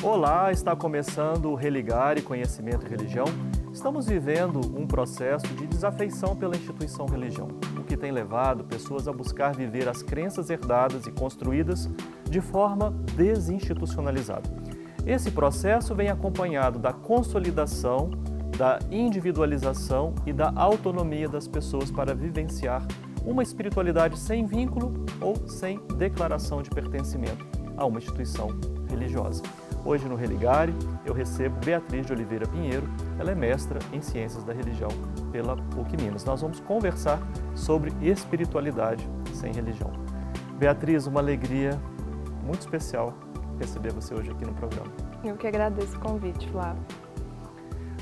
Olá, está começando o Religar e Conhecimento e Religião. Estamos vivendo um processo de desafeição pela instituição religião, o que tem levado pessoas a buscar viver as crenças herdadas e construídas de forma desinstitucionalizada. Esse processo vem acompanhado da consolidação, da individualização e da autonomia das pessoas para vivenciar uma espiritualidade sem vínculo ou sem declaração de pertencimento a uma instituição religiosa. Hoje no Religare eu recebo Beatriz de Oliveira Pinheiro, ela é mestra em Ciências da Religião pela PUC Minas. Nós vamos conversar sobre espiritualidade sem religião. Beatriz, uma alegria muito especial receber você hoje aqui no programa. Eu que agradeço o convite, Flávio.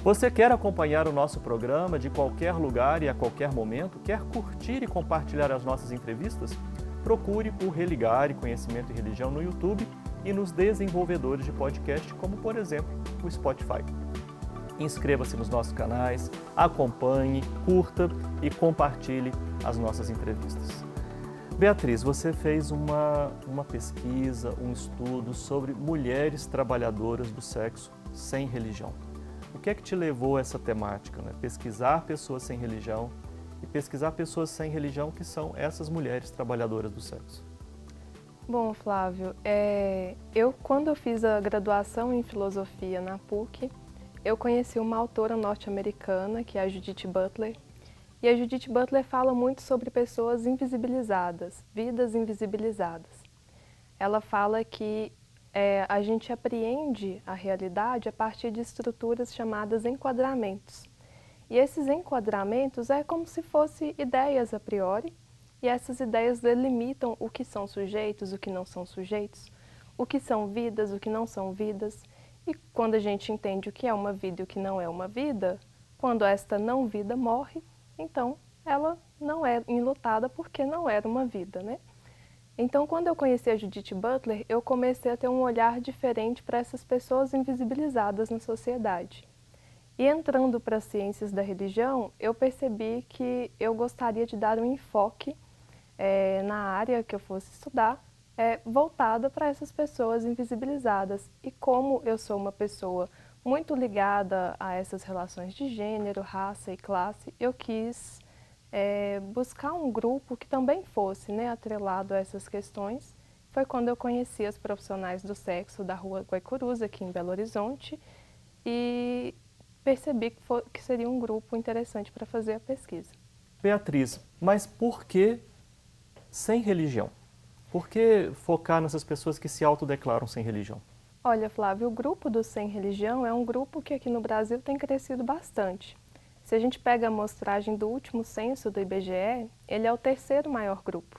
Você quer acompanhar o nosso programa de qualquer lugar e a qualquer momento? Quer curtir e compartilhar as nossas entrevistas? Procure por Religare Conhecimento e Religião no YouTube e nos desenvolvedores de podcast, como por exemplo o Spotify. Inscreva-se nos nossos canais, acompanhe, curta e compartilhe as nossas entrevistas. Beatriz, você fez uma, uma pesquisa, um estudo sobre mulheres trabalhadoras do sexo sem religião. O que é que te levou a essa temática? Né? Pesquisar pessoas sem religião e pesquisar pessoas sem religião que são essas mulheres trabalhadoras do sexo. Bom, Flávio, é, eu quando eu fiz a graduação em filosofia na PUC, eu conheci uma autora norte-americana, que é a Judith Butler, e a Judith Butler fala muito sobre pessoas invisibilizadas, vidas invisibilizadas. Ela fala que é, a gente apreende a realidade a partir de estruturas chamadas enquadramentos. E esses enquadramentos é como se fossem ideias a priori, e essas ideias delimitam o que são sujeitos, o que não são sujeitos, o que são vidas, o que não são vidas. E quando a gente entende o que é uma vida e o que não é uma vida, quando esta não vida morre, então ela não é enlutada porque não era uma vida, né? Então, quando eu conheci a Judith Butler, eu comecei a ter um olhar diferente para essas pessoas invisibilizadas na sociedade. E entrando para as ciências da religião, eu percebi que eu gostaria de dar um enfoque é, na área que eu fosse estudar, é, voltada para essas pessoas invisibilizadas. E como eu sou uma pessoa muito ligada a essas relações de gênero, raça e classe, eu quis é, buscar um grupo que também fosse né, atrelado a essas questões. Foi quando eu conheci as profissionais do sexo da rua Guaicurus, aqui em Belo Horizonte, e percebi que, for, que seria um grupo interessante para fazer a pesquisa. Beatriz, mas por que sem religião? Por que focar nessas pessoas que se autodeclaram sem religião? Olha, Flávio, o grupo do Sem Religião é um grupo que aqui no Brasil tem crescido bastante. Se a gente pega a amostragem do último censo do IBGE, ele é o terceiro maior grupo.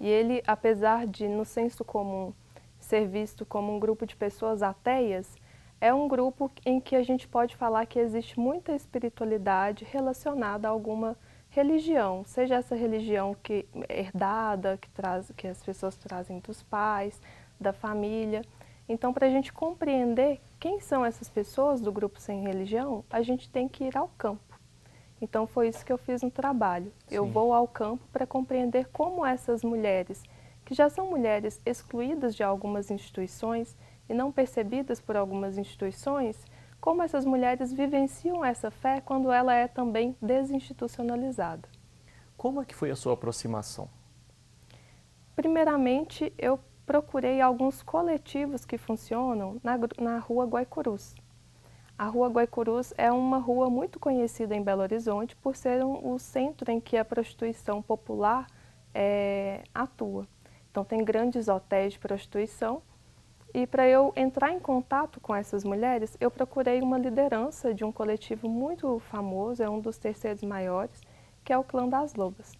E ele, apesar de no senso comum ser visto como um grupo de pessoas ateias, é um grupo em que a gente pode falar que existe muita espiritualidade relacionada a alguma religião, seja essa religião que herdada, que, traz, que as pessoas trazem dos pais, da família. Então, para a gente compreender quem são essas pessoas do grupo sem religião, a gente tem que ir ao campo. Então, foi isso que eu fiz no trabalho. Sim. Eu vou ao campo para compreender como essas mulheres, que já são mulheres excluídas de algumas instituições e não percebidas por algumas instituições, como essas mulheres vivenciam essa fé quando ela é também desinstitucionalizada. Como é que foi a sua aproximação? Primeiramente, eu procurei alguns coletivos que funcionam na, na Rua Guaicurus. A Rua Guaicurus é uma rua muito conhecida em Belo Horizonte por ser um, o centro em que a prostituição popular é, atua. Então, tem grandes hotéis de prostituição e para eu entrar em contato com essas mulheres, eu procurei uma liderança de um coletivo muito famoso, é um dos terceiros maiores, que é o Clã das Lobas.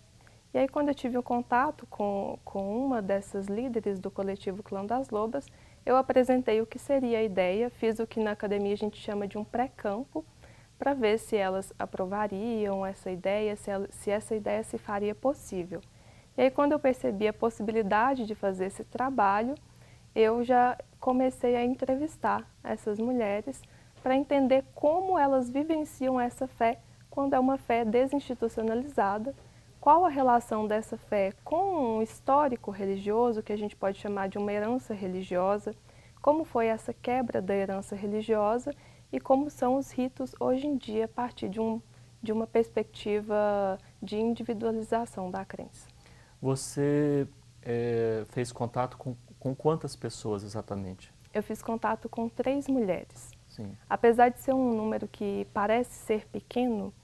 E aí, quando eu tive um contato com, com uma dessas líderes do coletivo Clã das Lobas, eu apresentei o que seria a ideia, fiz o que na academia a gente chama de um pré-campo, para ver se elas aprovariam essa ideia, se, ela, se essa ideia se faria possível. E aí, quando eu percebi a possibilidade de fazer esse trabalho, eu já comecei a entrevistar essas mulheres para entender como elas vivenciam essa fé quando é uma fé desinstitucionalizada, qual a relação dessa fé com um histórico religioso, que a gente pode chamar de uma herança religiosa, como foi essa quebra da herança religiosa e como são os ritos hoje em dia a partir de, um, de uma perspectiva de individualização da crença. Você é, fez contato com, com quantas pessoas exatamente? Eu fiz contato com três mulheres. Sim. Apesar de ser um número que parece ser pequeno,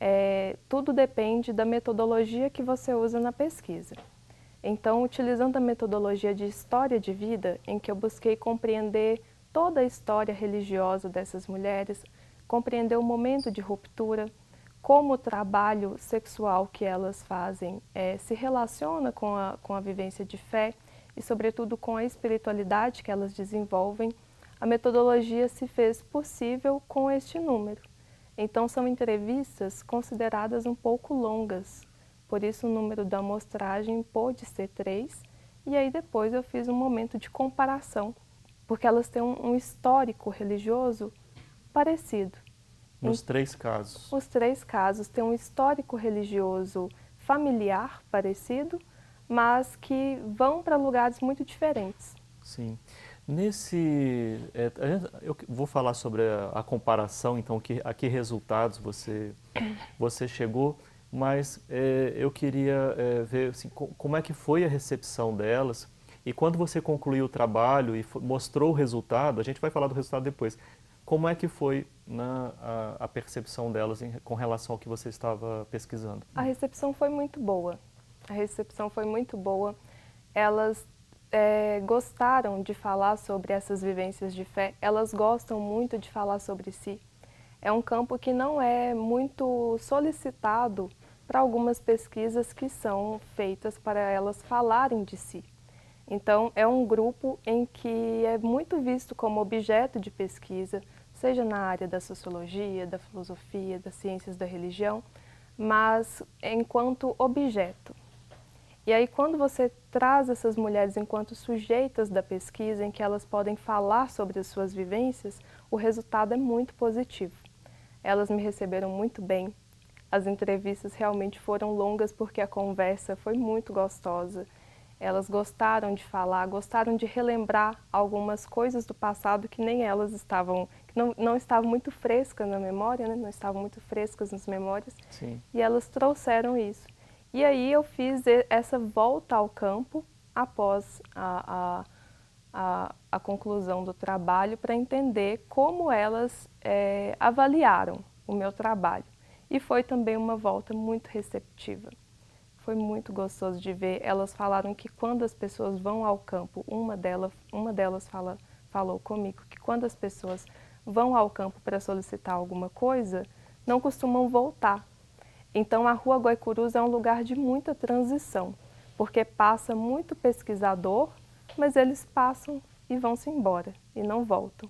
é, tudo depende da metodologia que você usa na pesquisa. Então, utilizando a metodologia de história de vida, em que eu busquei compreender toda a história religiosa dessas mulheres, compreender o momento de ruptura, como o trabalho sexual que elas fazem é, se relaciona com a, com a vivência de fé e, sobretudo, com a espiritualidade que elas desenvolvem, a metodologia se fez possível com este número. Então, são entrevistas consideradas um pouco longas, por isso o número da amostragem pôde ser três, e aí depois eu fiz um momento de comparação, porque elas têm um, um histórico religioso parecido. Nos em, três casos? Os três casos têm um histórico religioso familiar parecido, mas que vão para lugares muito diferentes. Sim. Nesse, é, eu vou falar sobre a, a, comparação, então, que, a que resultados você, você chegou, mas é, eu queria é, ver assim, como é que foi a recepção delas e quando você concluiu o trabalho e mostrou o resultado, a gente vai falar do resultado depois, como é que foi na, a, a percepção delas em, com relação ao que você estava pesquisando? A recepção foi muito boa, a recepção foi muito boa. Elas é, gostaram de falar sobre essas vivências de fé, elas gostam muito de falar sobre si. É um campo que não é muito solicitado para algumas pesquisas que são feitas para elas falarem de si. Então, é um grupo em que é muito visto como objeto de pesquisa, seja na área da sociologia, da filosofia, das ciências da religião, mas enquanto objeto. E aí, quando você traz essas mulheres enquanto sujeitas da pesquisa, em que elas podem falar sobre as suas vivências, o resultado é muito positivo. Elas me receberam muito bem. As entrevistas realmente foram longas porque a conversa foi muito gostosa. Elas gostaram de falar, gostaram de relembrar algumas coisas do passado que nem elas estavam, que não, não estavam muito frescas na memória, né? não estavam muito frescas nas memórias. Sim. E elas trouxeram isso. E aí eu fiz essa volta ao campo após a, a, a, a conclusão do trabalho para entender como elas é, avaliaram o meu trabalho. E foi também uma volta muito receptiva. Foi muito gostoso de ver. Elas falaram que quando as pessoas vão ao campo, uma delas, uma delas fala, falou comigo que quando as pessoas vão ao campo para solicitar alguma coisa, não costumam voltar então, a Rua Guaicurus é um lugar de muita transição, porque passa muito pesquisador, mas eles passam e vão-se embora e não voltam.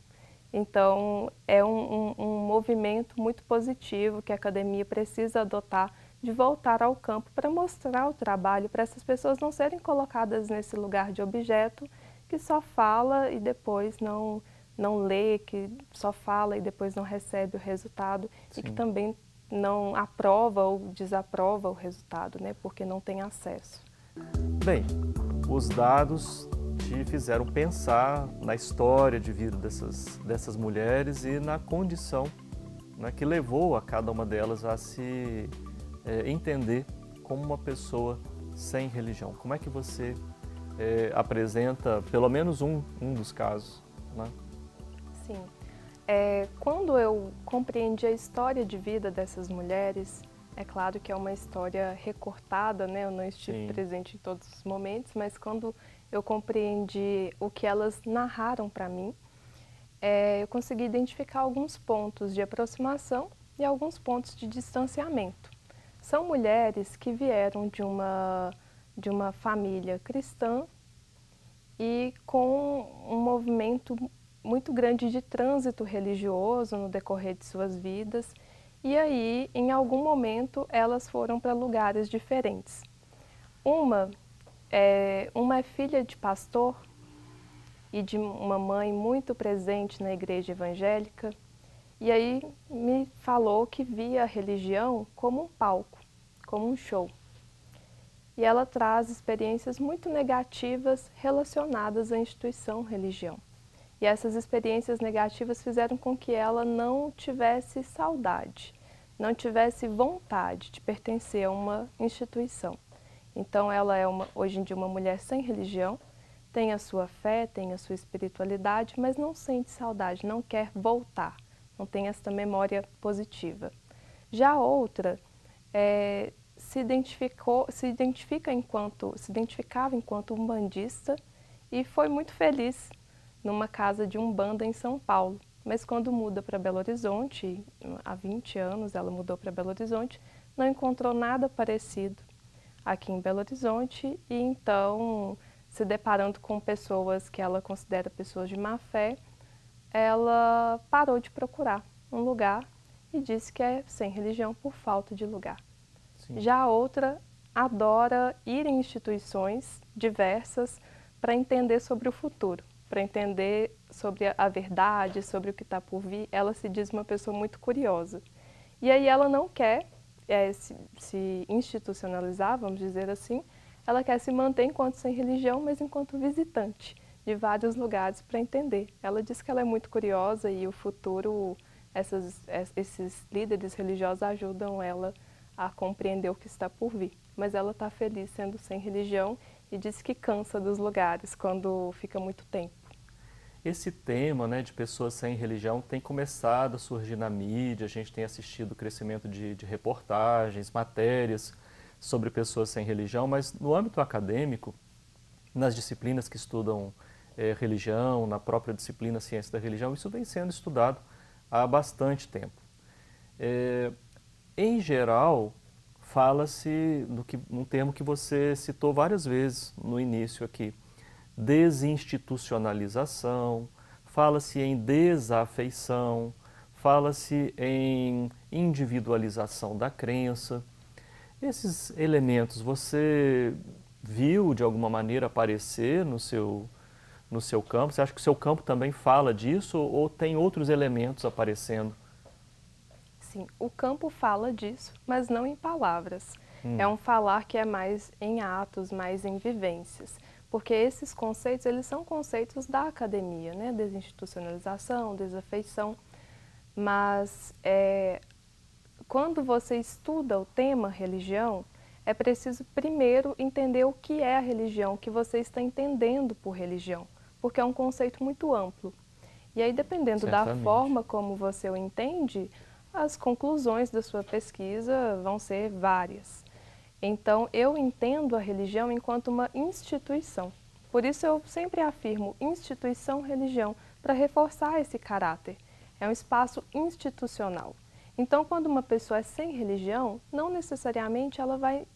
Então, é um, um, um, movimento muito positivo que a academia precisa adotar de voltar ao campo para mostrar o trabalho, para essas pessoas não serem colocadas nesse lugar de objeto que só fala e depois não, não lê, que só fala e depois não recebe o resultado Sim. e que também não aprova ou desaprova o resultado, né, porque não tem acesso. Bem, os dados te fizeram pensar na história de vida dessas, dessas mulheres e na condição né, que levou a cada uma delas a se é, entender como uma pessoa sem religião. Como é que você é, apresenta pelo menos um, um dos casos? Né? Sim. É, quando eu compreendi a história de vida dessas mulheres, é claro que é uma história recortada, né? Eu não estive Sim. presente em todos os momentos, mas quando eu compreendi o que elas narraram para mim, é, eu consegui identificar alguns pontos de aproximação e alguns pontos de distanciamento. São mulheres que vieram de uma, de uma família cristã e com um movimento muito grande de trânsito religioso no decorrer de suas vidas, e aí, em algum momento, elas foram para lugares diferentes. Uma é, uma é filha de pastor e de uma mãe muito presente na igreja evangélica, e aí me falou que via a religião como um palco, como um show. E ela traz experiências muito negativas relacionadas à instituição religião. E essas experiências negativas fizeram com que ela não tivesse saudade, não tivesse vontade de pertencer a uma instituição. Então ela é uma, hoje em dia uma mulher sem religião, tem a sua fé, tem a sua espiritualidade, mas não sente saudade, não quer voltar, não tem essa memória positiva. Já a outra é, se identificou, se identifica enquanto, se identificava enquanto umbandista e foi muito feliz numa casa de umbanda em São Paulo. Mas quando muda para Belo Horizonte, há 20 anos ela mudou para Belo Horizonte, não encontrou nada parecido aqui em Belo Horizonte e então, se deparando com pessoas que ela considera pessoas de má fé, ela parou de procurar um lugar e disse que é sem religião por falta de lugar. Sim. Já a outra adora ir em instituições diversas para entender sobre o futuro, para entender sobre a verdade, sobre o que está por vir. Ela se diz uma pessoa muito curiosa. E aí ela não quer é, se, se institucionalizar, vamos dizer assim, ela quer se manter enquanto sem religião, mas enquanto visitante de vários lugares para entender. Ela diz que ela é muito curiosa e o futuro, essas, esses líderes religiosos ajudam ela a compreender o que está por vir. Mas ela está feliz sendo sem religião e diz que cansa dos lugares quando fica muito tempo. Esse tema né, de pessoas sem religião tem começado a surgir na mídia, a gente tem assistido o crescimento de, de reportagens, matérias sobre pessoas sem religião, mas no âmbito acadêmico, nas disciplinas que estudam é, religião, na própria disciplina ciência da religião, isso vem sendo estudado há bastante tempo. É, em geral, fala-se num termo que você citou várias vezes no início aqui, desinstitucionalização, fala-se em desafeição, fala-se em individualização da crença. Esses elementos você viu de alguma maneira aparecer no seu, no seu campo? Você acha que o seu campo também fala disso ou tem outros elementos aparecendo? Sim, o campo fala disso, mas não em palavras. Hum. É um falar que é mais em atos, mais em vivências porque esses conceitos eles são conceitos da academia, né? desinstitucionalização, desafeição, mas é, quando você estuda o tema religião, é preciso primeiro entender o que é a religião, o que você está entendendo por religião, porque é um conceito muito amplo. E aí, dependendo Certamente. da forma como você o entende, as conclusões da sua pesquisa vão ser várias. Então, eu entendo a religião enquanto uma instituição. Por isso, eu sempre afirmo instituição-religião, para reforçar esse caráter. É um espaço institucional. Então, quando uma pessoa é sem religião, não necessariamente ela vai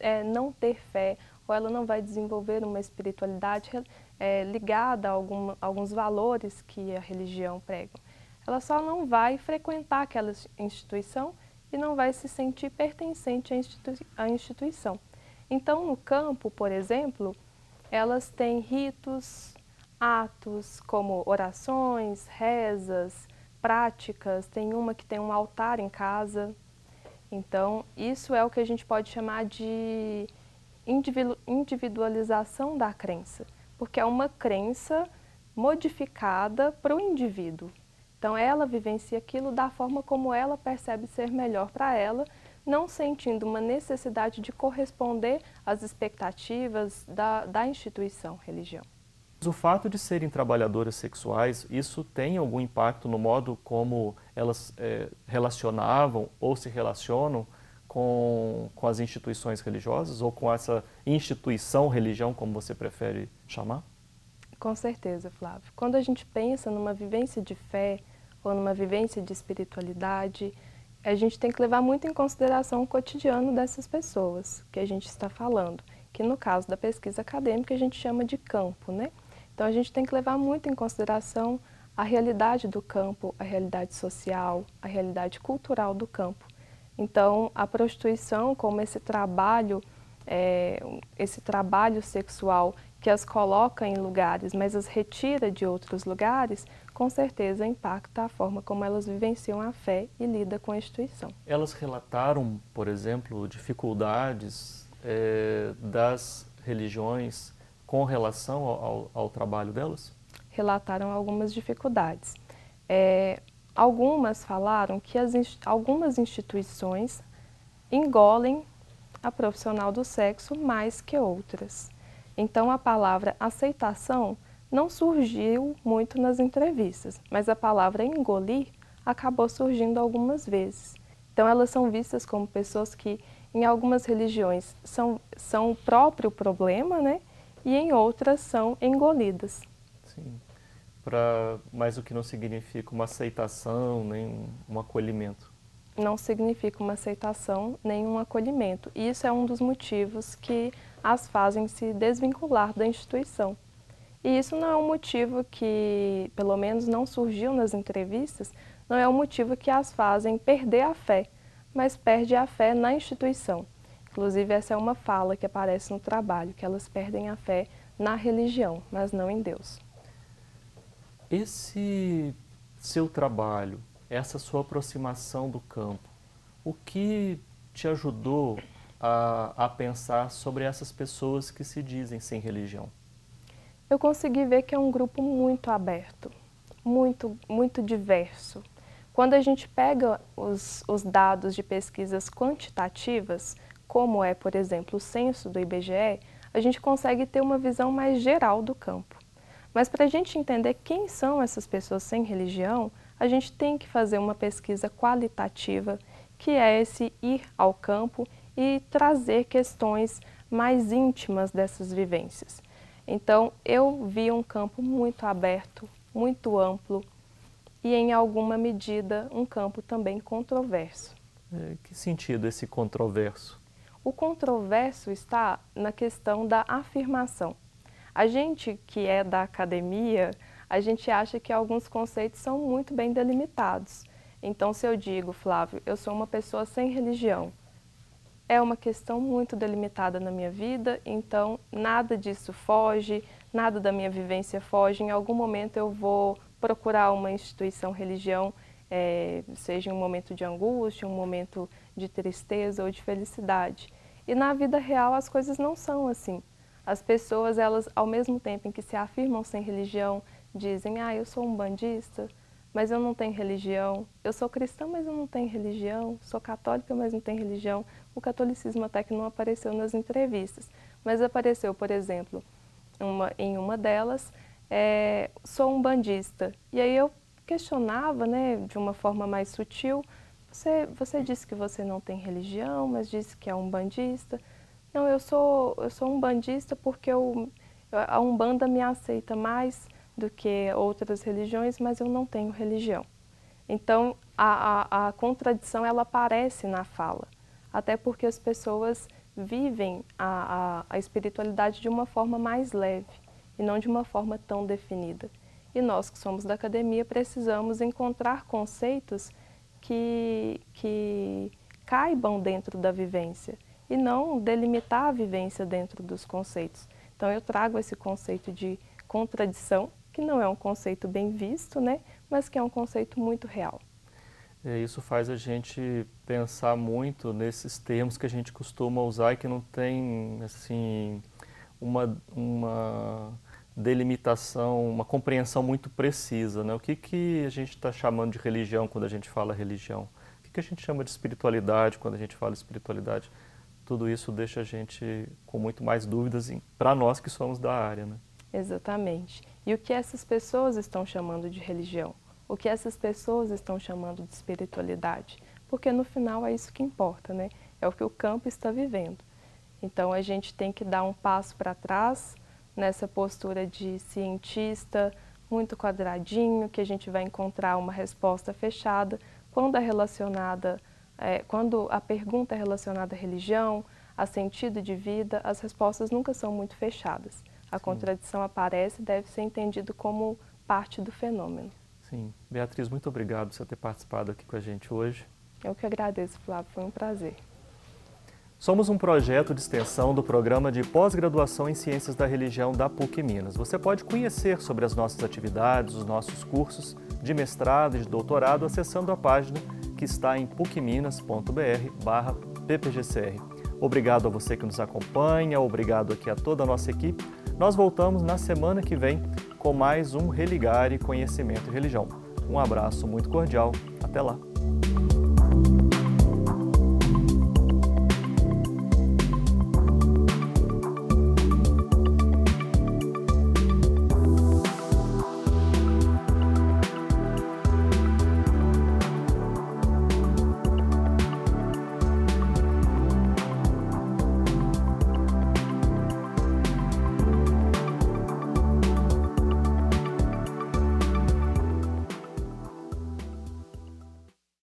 é, não ter fé ou ela não vai desenvolver uma espiritualidade é, ligada a algum, alguns valores que a religião prega. Ela só não vai frequentar aquela instituição e não vai se sentir pertencente à, institui à instituição. Então, no campo, por exemplo, elas têm ritos, atos como orações, rezas, práticas, tem uma que tem um altar em casa. Então, isso é o que a gente pode chamar de individualização da crença, porque é uma crença modificada para o indivíduo. Então ela vivencia aquilo da forma como ela percebe ser melhor para ela, não sentindo uma necessidade de corresponder às expectativas da, da instituição religião. O fato de serem trabalhadoras sexuais, isso tem algum impacto no modo como elas é, relacionavam ou se relacionam com, com as instituições religiosas ou com essa instituição religião, como você prefere chamar? Com certeza, Flávio. Quando a gente pensa numa vivência de fé, ou numa vivência de espiritualidade, a gente tem que levar muito em consideração o cotidiano dessas pessoas que a gente está falando, que no caso da pesquisa acadêmica a gente chama de campo, né? Então a gente tem que levar muito em consideração a realidade do campo, a realidade social, a realidade cultural do campo. Então a prostituição como esse trabalho, é, esse trabalho sexual que as coloca em lugares, mas as retira de outros lugares, com certeza impacta a forma como elas vivenciam a fé e lidam com a instituição. Elas relataram, por exemplo, dificuldades é, das religiões com relação ao, ao, trabalho delas? relataram algumas dificuldades. É, algumas falaram que as, algumas instituições engolem a profissional do sexo mais que outras. Então, a palavra aceitação não surgiu muito nas entrevistas, mas a palavra engolir acabou surgindo algumas vezes. Então, elas são vistas como pessoas que, em algumas religiões, são, são o próprio problema, né? E em outras são engolidas. Sim. Pra, mas o que não significa uma aceitação, nem um, um acolhimento não significa uma aceitação nem um acolhimento. E isso é um dos motivos que as fazem se desvincular da instituição. E isso não é um motivo que, pelo menos não surgiu nas entrevistas, não é um motivo que as fazem perder a fé, mas perde a fé na instituição. Inclusive, essa é uma fala que aparece no trabalho, que elas perdem a fé na religião, mas não em Deus. Esse seu trabalho, essa sua aproximação do campo, o que te ajudou a, a pensar sobre essas pessoas que se dizem sem religião? Eu consegui ver que é um grupo muito aberto, muito, muito diverso. Quando a gente pega os, os dados de pesquisas quantitativas, como é, por exemplo, o censo do IBGE, a gente consegue ter uma visão mais geral do campo. Mas para a gente entender quem são essas pessoas sem religião, a gente tem que fazer uma pesquisa qualitativa, que é esse ir ao campo e trazer questões mais íntimas dessas vivências. Então, eu vi um campo muito aberto, muito amplo e, em alguma medida, um campo também controverso. É, que sentido esse controverso? O controverso está na questão da afirmação. A gente que é da academia, a gente acha que alguns conceitos são muito bem delimitados. Então, se eu digo, Flávio, eu sou uma pessoa sem religião, é uma questão muito delimitada na minha vida, então nada disso foge, nada da minha vivência foge. Em algum momento eu vou procurar uma instituição, religião, é, seja um momento de angústia, um momento de tristeza ou de felicidade. E na vida real as coisas não são assim. As pessoas, elas, ao mesmo tempo em que se afirmam sem religião, dizem, ah, eu sou um bandista, mas eu não tenho religião. Eu sou cristã, mas eu não tenho religião. Sou católica, mas não tenho religião. O catolicismo até que não apareceu nas entrevistas, mas apareceu, por exemplo, uma, em uma delas, é, sou um bandista. E aí eu questionava, né, de uma forma mais sutil, você, você disse que você não tem religião, mas disse que é um bandista. Não, eu sou, eu sou um bandista porque eu, a Umbanda me aceita mais do que outras religiões, mas eu não tenho religião. Então, a, a, a contradição ela aparece na fala, até porque as pessoas vivem a, a, a espiritualidade de uma forma mais leve e não de uma forma tão definida. E nós que somos da academia precisamos encontrar conceitos que, que caibam dentro da vivência e não delimitar a vivência dentro dos conceitos. Então eu trago esse conceito de contradição que não é um conceito bem visto, né, mas que é um conceito muito real. Isso faz a gente pensar muito nesses termos que a gente costuma usar e que não tem assim uma, uma delimitação, uma compreensão muito precisa. Né? O que, que a gente está chamando de religião quando a gente fala religião? O que, que a gente chama de espiritualidade quando a gente fala espiritualidade? Tudo isso deixa a gente com muito mais dúvidas para nós que somos da área. Né? Exatamente. E o que essas pessoas estão chamando de religião? O que essas pessoas estão chamando de espiritualidade? Porque no final é isso que importa, né? É o que o campo está vivendo. Então a gente tem que dar um passo para trás nessa postura de cientista muito quadradinho, que a gente vai encontrar uma resposta fechada quando é relacionada, é, quando a pergunta é relacionada à religião, a sentido de vida, as respostas nunca são muito fechadas a contradição aparece e deve ser entendido como parte do fenômeno. Sim. Beatriz, muito obrigado por você ter participado aqui com a gente hoje. Eu que agradeço, Flávio, foi um prazer. Somos um projeto de extensão do programa de pós-graduação em Ciências da Religião da PUC Minas. Você pode conhecer sobre as nossas atividades, os nossos cursos de mestrado e de doutorado acessando a página que está em pucminas.br/ppgcr. Obrigado a você que nos acompanha, obrigado aqui a toda a nossa equipe nós voltamos na semana que vem com mais um Religare Conhecimento e Religião. Um abraço muito cordial. Até lá.